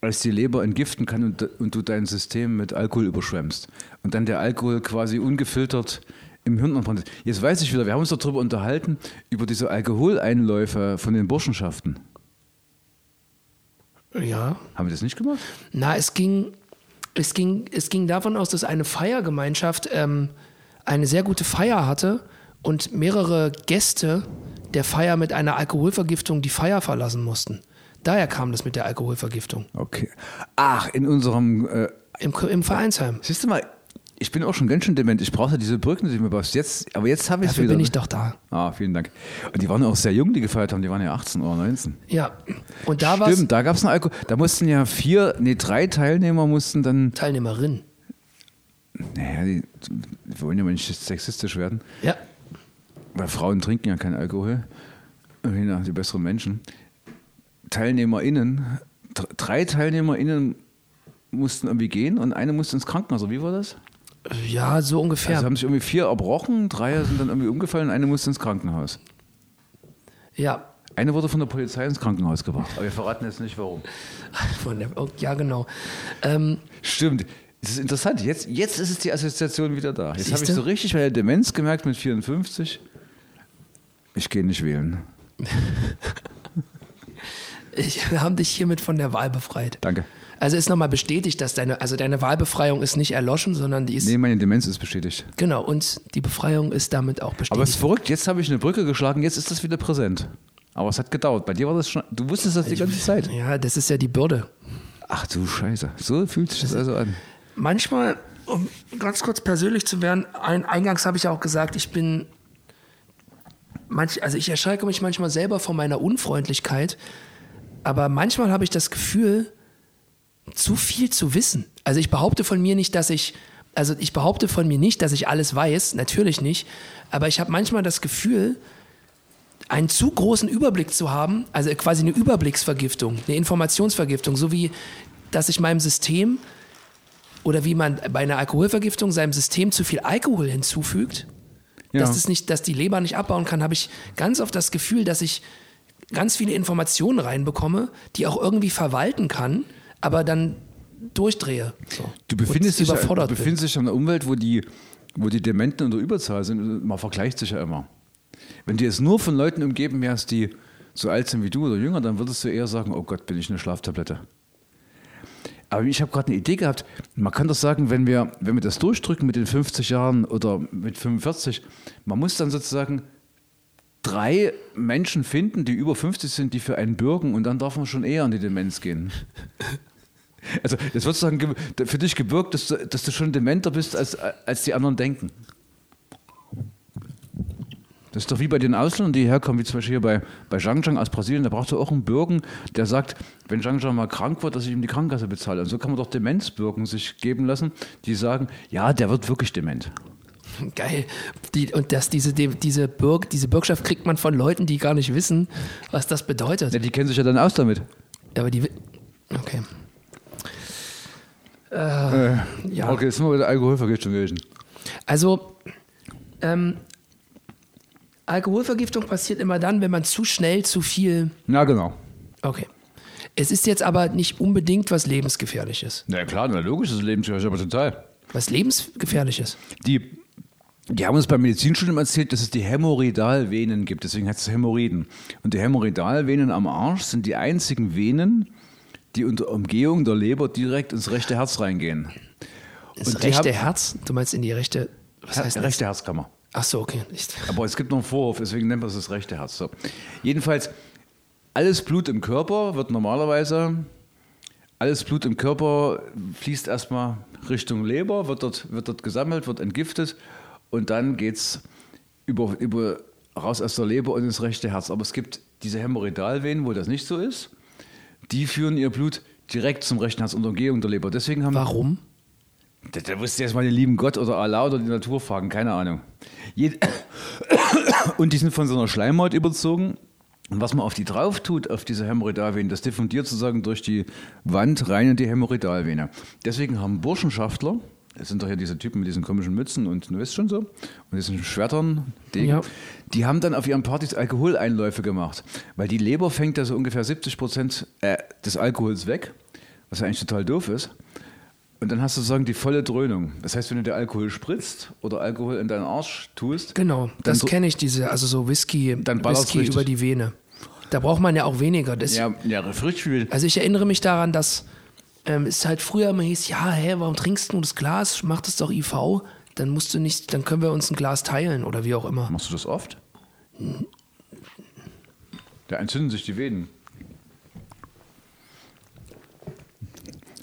als die Leber entgiften kann und, und du dein System mit Alkohol überschwemmst. Und dann der Alkohol quasi ungefiltert im Hirn anbrennt. Jetzt weiß ich wieder, wir haben uns darüber unterhalten, über diese Alkoholeinläufe von den Burschenschaften. Ja. Haben wir das nicht gemacht? Na, es ging, es ging, es ging davon aus, dass eine Feiergemeinschaft ähm, eine sehr gute Feier hatte und mehrere Gäste der Feier mit einer Alkoholvergiftung die Feier verlassen mussten. Daher kam das mit der Alkoholvergiftung. Okay. Ach, in unserem, äh, Im, Im Vereinsheim. Siehst du mal, ich bin auch schon ganz schön dement. Ich brauche diese Brücken, die mir baust. Jetzt, aber jetzt habe ich es Dafür wieder. bin ich doch da. Ah, vielen Dank. Und die waren auch sehr jung, die gefeiert haben. Die waren ja 18 oder 19. Ja. Und da war Stimmt, da gab es einen Alkohol. Da mussten ja vier, nee, drei Teilnehmer mussten dann. Teilnehmerin. Naja, die, wir wollen ja mal nicht sexistisch werden. Ja. Weil Frauen trinken ja keinen Alkohol. Die besseren Menschen. TeilnehmerInnen, dr- drei TeilnehmerInnen mussten irgendwie gehen und eine musste ins Krankenhaus. Wie war das? Ja, so ungefähr. Also haben sich irgendwie vier erbrochen, drei sind dann irgendwie umgefallen, eine musste ins Krankenhaus. ja. Eine wurde von der Polizei ins Krankenhaus gebracht. Aber wir verraten jetzt nicht warum. *laughs* Von der, oh, ja, genau. Ähm, Stimmt. Es ist interessant. Jetzt, jetzt ist es die Assoziation wieder da. Jetzt habe ich so richtig bei der Demenz gemerkt mit 54. Ich gehe nicht wählen. ich, wir haben dich hiermit von der Wahl befreit. Danke. Also ist nochmal bestätigt, dass deine, also deine Wahlbefreiung ist nicht erloschen, sondern die ist, Nee, meine Demenz ist bestätigt. genau, und die Befreiung ist damit auch bestätigt. Aber es ist verrückt. Jetzt habe ich eine Brücke geschlagen. Jetzt ist das wieder präsent. Aber es hat gedauert. Bei dir war das schon. Du wusstest das die ganze Zeit. ja, das ist ja die Bürde. Ach du Scheiße. So fühlt sich das also an. Manchmal, um ganz kurz persönlich zu werden, ein, eingangs habe ich ja auch gesagt, ich bin, manch, also ich erschrecke mich manchmal selber vor meiner Unfreundlichkeit, aber manchmal habe ich das Gefühl, zu viel zu wissen. Also ich behaupte von mir nicht, dass ich, also ich behaupte von mir nicht, dass ich alles weiß, natürlich nicht, aber ich habe manchmal das Gefühl, einen zu großen Überblick zu haben, also quasi eine Überblicksvergiftung, eine Informationsvergiftung, so wie dass ich meinem System oder wie man bei einer Alkoholvergiftung seinem System zu viel Alkohol hinzufügt, Ja. dass, das nicht, dass die Leber nicht abbauen kann, habe ich ganz oft das Gefühl, dass ich ganz viele Informationen reinbekomme, die auch irgendwie verwalten kann, aber dann durchdrehe. So. Du befindest, dich, du befindest dich in einer Umwelt, wo die, wo die Dementen in der Überzahl sind. Man vergleicht sich ja immer. Wenn du jetzt nur von Leuten umgeben wärst, die so alt sind wie du oder jünger, dann würdest du eher sagen, oh Gott, bin ich eine Schlaftablette. Aber ich habe gerade eine Idee gehabt. Man kann doch sagen, wenn wir, wenn wir das durchdrücken mit den 50 Jahren oder mit 45, man muss dann sozusagen drei Menschen finden, die über 50 sind, die für einen bürgen und dann darf man schon eher an die Demenz gehen. Also das wird sozusagen ge- für dich gebürgt, dass du, dass du schon dementer bist, als, als die anderen denken. Das ist doch wie bei den Ausländern, die herkommen, wie zum Beispiel hier bei, bei Zhang Zhang aus Brasilien, da braucht er auch einen Bürgen, der sagt, wenn Zhang Zhang mal krank wird, dass ich ihm die Krankenkasse bezahle. Und so kann man doch Demenzbürgen sich geben lassen, die sagen, ja, der wird wirklich dement. Geil. Die, und dass diese, die, diese, Bürg, diese Bürgschaft kriegt man von Leuten, die gar nicht wissen, was das bedeutet. Ja, die kennen sich ja dann aus damit. Aber die. Okay. Äh, Ja. Okay, jetzt sind wir bei der Alkoholvergiftung gewesen. Also, ähm, Alkoholvergiftung passiert immer dann, wenn man zu schnell zu viel. Na genau. Okay. Es ist jetzt aber nicht unbedingt was Lebensgefährliches. Na klar, na logisch, ist lebensgefährlich, aber total. Was Lebensgefährliches. Die, die haben uns beim Medizinstudium erzählt, dass es die Hämorrhoidalvenen gibt, deswegen heißt es Hämorrhoiden. Und die Hämorrhoidalvenen am Arsch sind die einzigen Venen, die unter Umgehung der Leber direkt ins rechte Herz reingehen. Das Und rechte haben- Herz? Du meinst in die rechte. Was heißt das? rechte Herzkammer. Ach so, okay. Ich, Aber es gibt noch einen Vorhof, deswegen nennt man es das rechte Herz. So. Jedenfalls, alles Blut im Körper wird normalerweise, alles Blut im Körper fließt erstmal Richtung Leber, wird dort, wird dort gesammelt, wird entgiftet und dann geht es über, über, raus aus der Leber und ins rechte Herz. Aber es gibt diese Hämorrhoidalvenen, wo das nicht so ist, die führen ihr Blut direkt zum rechten Herz unter Umgehung der Leber. Deswegen haben warum? Da, da musst du jetzt mal den lieben Gott oder Allah oder die Natur fragen, keine Ahnung. Jed *coughs* und die sind von so einer Schleimhaut überzogen. Und was man auf die drauf tut, auf diese Hämorrhoidalvenen, das diffundiert sozusagen durch die Wand rein in die Hämorrhoidalvene. Deswegen haben Burschenschaftler, das sind doch ja diese Typen mit diesen komischen Mützen und du weißt schon so, und diesen Schwertern, Degen, Ja. die haben dann auf ihren Partys Alkoholeinläufe gemacht. Weil die Leber fängt ja so ungefähr 70 Prozent äh, des Alkohols weg, was ja eigentlich total doof ist. Und dann hast du sozusagen die volle Dröhnung. Das heißt, wenn du dir Alkohol spritzt oder Alkohol in deinen Arsch tust, Genau, das kenne ich, diese, also so Whisky, Dann Whisky richtig. über die Vene. Da braucht man ja auch weniger. Das, ja, ja, richtig viel. Also ich erinnere mich daran, dass ähm, es halt früher immer hieß, ja, hä, warum trinkst du das Glas? Mach das doch IV. Dann musst du nicht, dann können wir uns ein Glas teilen oder wie auch immer. Machst du das oft? Da entzünden sich die Venen.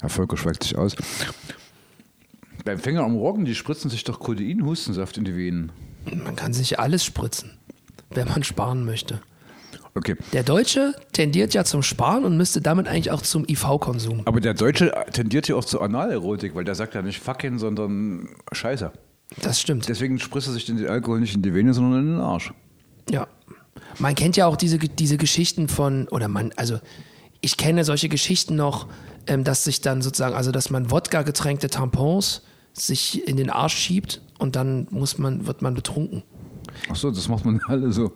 Herr Volker schweigt sich aus. Beim Fänger am Roggen, die spritzen sich doch Codein-Hustensaft in die Venen. Man kann sich alles spritzen, wenn man sparen möchte. Okay. Der Deutsche tendiert ja zum Sparen und müsste damit eigentlich auch zum IV-Konsum. Aber der Deutsche tendiert ja auch zur Analerotik, weil der sagt ja nicht fucking, sondern Scheiße. Das stimmt. Deswegen spritzt er sich den Alkohol nicht in die Vene, sondern in den Arsch. Ja. Man kennt ja auch diese, diese Geschichten von, oder man, also ich kenne solche Geschichten noch, ähm, dass sich dann sozusagen, also dass man Wodka-getränkte Tampons sich in den Arsch schiebt und dann muss man, wird man betrunken. Ach so, das macht man *laughs* alle so.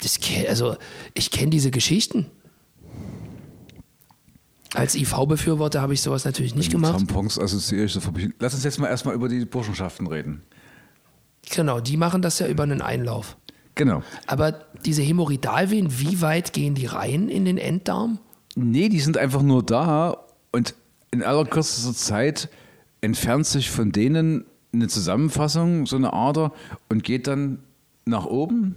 Das, also ich kenne diese Geschichten. Als IV-Befürworter habe ich sowas natürlich nicht gemacht. Tampons assoziiere ich so. Lass uns jetzt mal erstmal über die Burschenschaften reden. Genau, die machen das ja über einen Einlauf. Genau. Aber diese Hämorrhoidalvenen, wie weit gehen die rein in den Enddarm? Nee, die sind einfach nur da und in allerkürzester Zeit entfernt sich von denen eine Zusammenfassung, so eine Ader, und geht dann nach oben.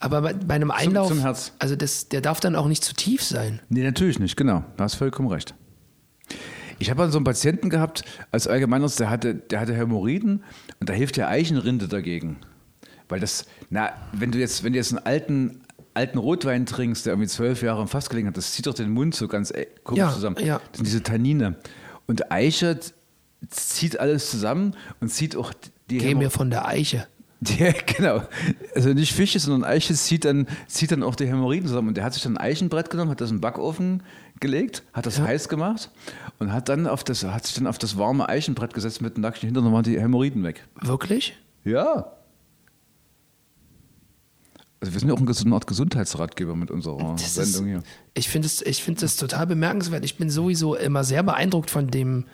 Aber bei, bei einem Einlauf, zum Herz. also das, der darf dann auch nicht zu tief sein. Nee, natürlich nicht, genau. Da hast vollkommen recht. Ich habe so einen Patienten gehabt, als Allgemeinarzt, der hatte, der hatte Hämorrhoiden und da hilft ja Eichenrinde dagegen. Weil das, na, wenn du jetzt, wenn du jetzt einen alten, alten Rotwein trinkst, der irgendwie zwölf Jahre im Fass gelegen hat, das zieht doch den Mund so ganz äh, komisch Ja, zusammen. ja. Das sind diese Tannine. Und Eiche zieht alles zusammen und zieht auch die Geh mir von der Eiche. *laughs* ja, genau. Also nicht Fische, sondern Eiche zieht dann, zieht dann auch die Hämorrhoiden zusammen. Und der hat sich dann ein Eichenbrett genommen, hat das in den Backofen gelegt, hat das heiß gemacht und hat dann auf das, hat sich dann auf das warme Eichenbrett gesetzt mit dem nackten Hintern und waren die Hämorrhoiden weg. Wirklich? Ja. Also wir sind ja auch ein- Art Gesundheitsratgeber mit unserer Das Sendung hier. ist, ich finde es ich find das total bemerkenswert. Ich bin sowieso immer sehr beeindruckt von dem,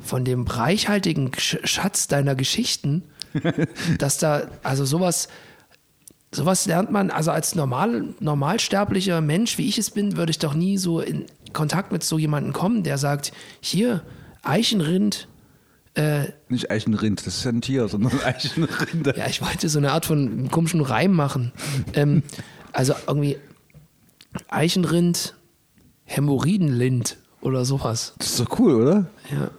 von dem reichhaltigen Sch- Schatz deiner Geschichten, *laughs* dass da, also sowas, sowas lernt man, also als normal, normalsterblicher Mensch, wie ich es bin, würde ich doch nie so in Kontakt mit so jemandem kommen, der sagt, hier, Eichenrind, äh, Nicht Eichenrind, das ist ja ein Tier, sondern *laughs* Eichenrinde. ja, ich wollte so eine Art von komischen Reim machen. ähm, also irgendwie Eichenrind, Hämorrhoidenlind oder sowas. Das ist doch cool, oder? Ja.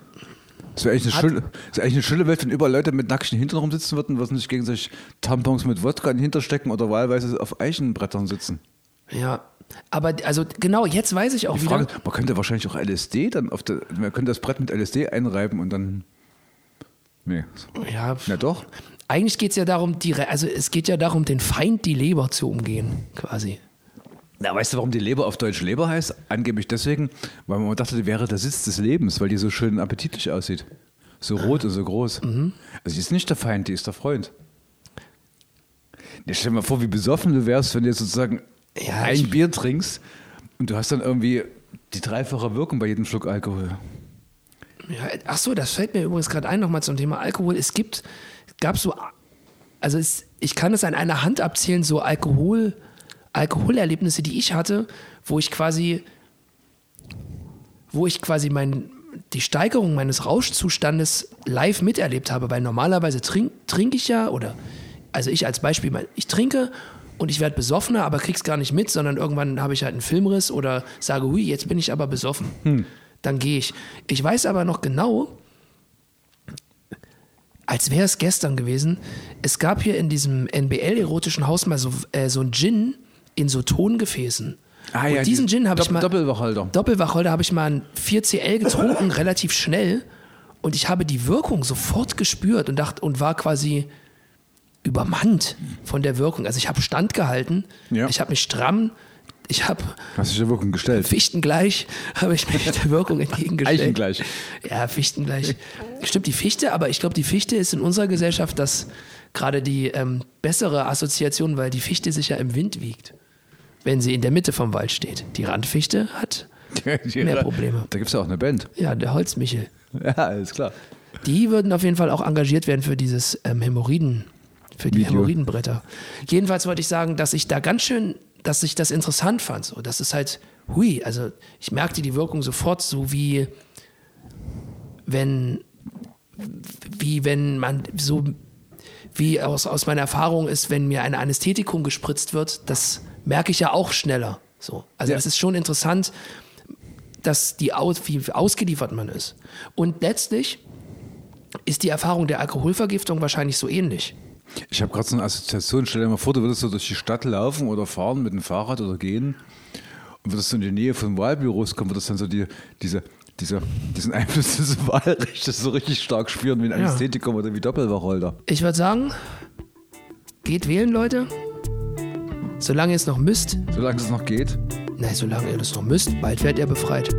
Das wäre eigentlich, eine schöne- das wär eigentlich eine schöne Welt, wenn überall Leute mit nackten Hintern rumsitzen würden, würden sich gegenseitig Tampons mit Wodka in den stecken oder wahlweise auf Eichenbrettern sitzen. Ja. Aber also genau, jetzt weiß ich auch Die wieder. Frage, man könnte wahrscheinlich auch LSD dann auf der, man könnte das Brett mit LSD einreiben und dann. Nee. ja, Na doch. eigentlich geht es ja darum, die, Re- also es geht ja darum, den Feind die Leber zu umgehen, quasi. Na, weißt du, warum die Leber auf Deutsch Leber heißt? Angeblich deswegen, weil man dachte, die wäre der Sitz des Lebens, weil die so schön appetitlich aussieht. So rot und so groß. Also die ist nicht der Feind, die ist der Freund. Ja, stell dir mal vor, wie besoffen du wärst, wenn du jetzt sozusagen Ja, ein Bier trinkst und du hast dann irgendwie die dreifache Wirkung bei jedem Schluck Alkohol. Ja, ach so, das fällt mir übrigens gerade ein nochmal zum Thema Alkohol. Es gibt, gab so, also es, ich kann es an einer Hand abzählen, so Alkohol, Alkoholerlebnisse, die ich hatte, wo ich quasi, wo ich quasi mein, die Steigerung meines Rauschzustandes live miterlebt habe, weil normalerweise trink, trinke ich ja, oder, also ich als Beispiel, ich trinke und ich werde besoffener, aber krieg's gar nicht mit, sondern irgendwann habe ich halt einen Filmriss oder sage, hui, jetzt bin ich aber besoffen. Dann gehe ich. Ich weiß aber noch genau, als wäre es gestern gewesen, es gab hier in diesem NBL-erotischen Haus mal so, äh, so ein Gin in so Tongefäßen. Ah, und ja, diesen die Gin habe ich mal. Doppelwacholder. Doppelwacholder habe ich mal ein 4CL getrunken, *laughs* relativ schnell. Und ich habe die Wirkung sofort gespürt und dachte und war quasi übermannt von der Wirkung. Also ich habe standgehalten, Ja. ich habe mich stramm, ich habe Hast dich der Wirkung gestellt. Fichtengleich habe ich mich der Wirkung entgegengestellt. *laughs* Eichengleich. Ja, Fichtengleich. Stimmt, die Fichte, aber ich glaube, die Fichte ist in unserer Gesellschaft das gerade die ähm, bessere Assoziation, weil die Fichte sich ja im Wind wiegt, wenn sie in der Mitte vom Wald steht. Die Randfichte hat, *laughs* Mehr Probleme. Da gibt es ja auch eine Band. ja, der Holzmichel. *laughs* Ja, alles klar. Die würden auf jeden Fall auch engagiert werden für dieses ähm, Hämorrhoiden, für die Video. Hämorrhoidenbretter. Jedenfalls wollte ich sagen, dass ich da ganz schön, dass ich das interessant fand. So, das ist halt, hui, also ich merkte die Wirkung sofort, so wie wenn, wie wenn man so, wie aus, aus meiner Erfahrung ist, wenn mir ein Anästhetikum gespritzt wird, das merke ich ja auch schneller. So. Also Ja. das ist schon interessant, dass die aus, wie ausgeliefert man ist. Und letztlich ist die Erfahrung der Alkoholvergiftung wahrscheinlich so ähnlich. Ich habe gerade so eine Assoziation. Stell dir mal vor, du würdest so durch die Stadt laufen oder fahren mit dem Fahrrad oder gehen und würdest du in die Nähe von Wahlbüros kommen, würdest dann so die, diese, dieser, diesen *laughs* Einfluss des Wahlrechts so richtig stark spüren wie ein Ja. Anästhetikum oder wie Doppelwacholder. Ich würde sagen, geht wählen, Leute. Solange ihr es noch müsst. Solange es noch geht. Nein, solange ihr das noch müsst, bald werdet ihr befreit.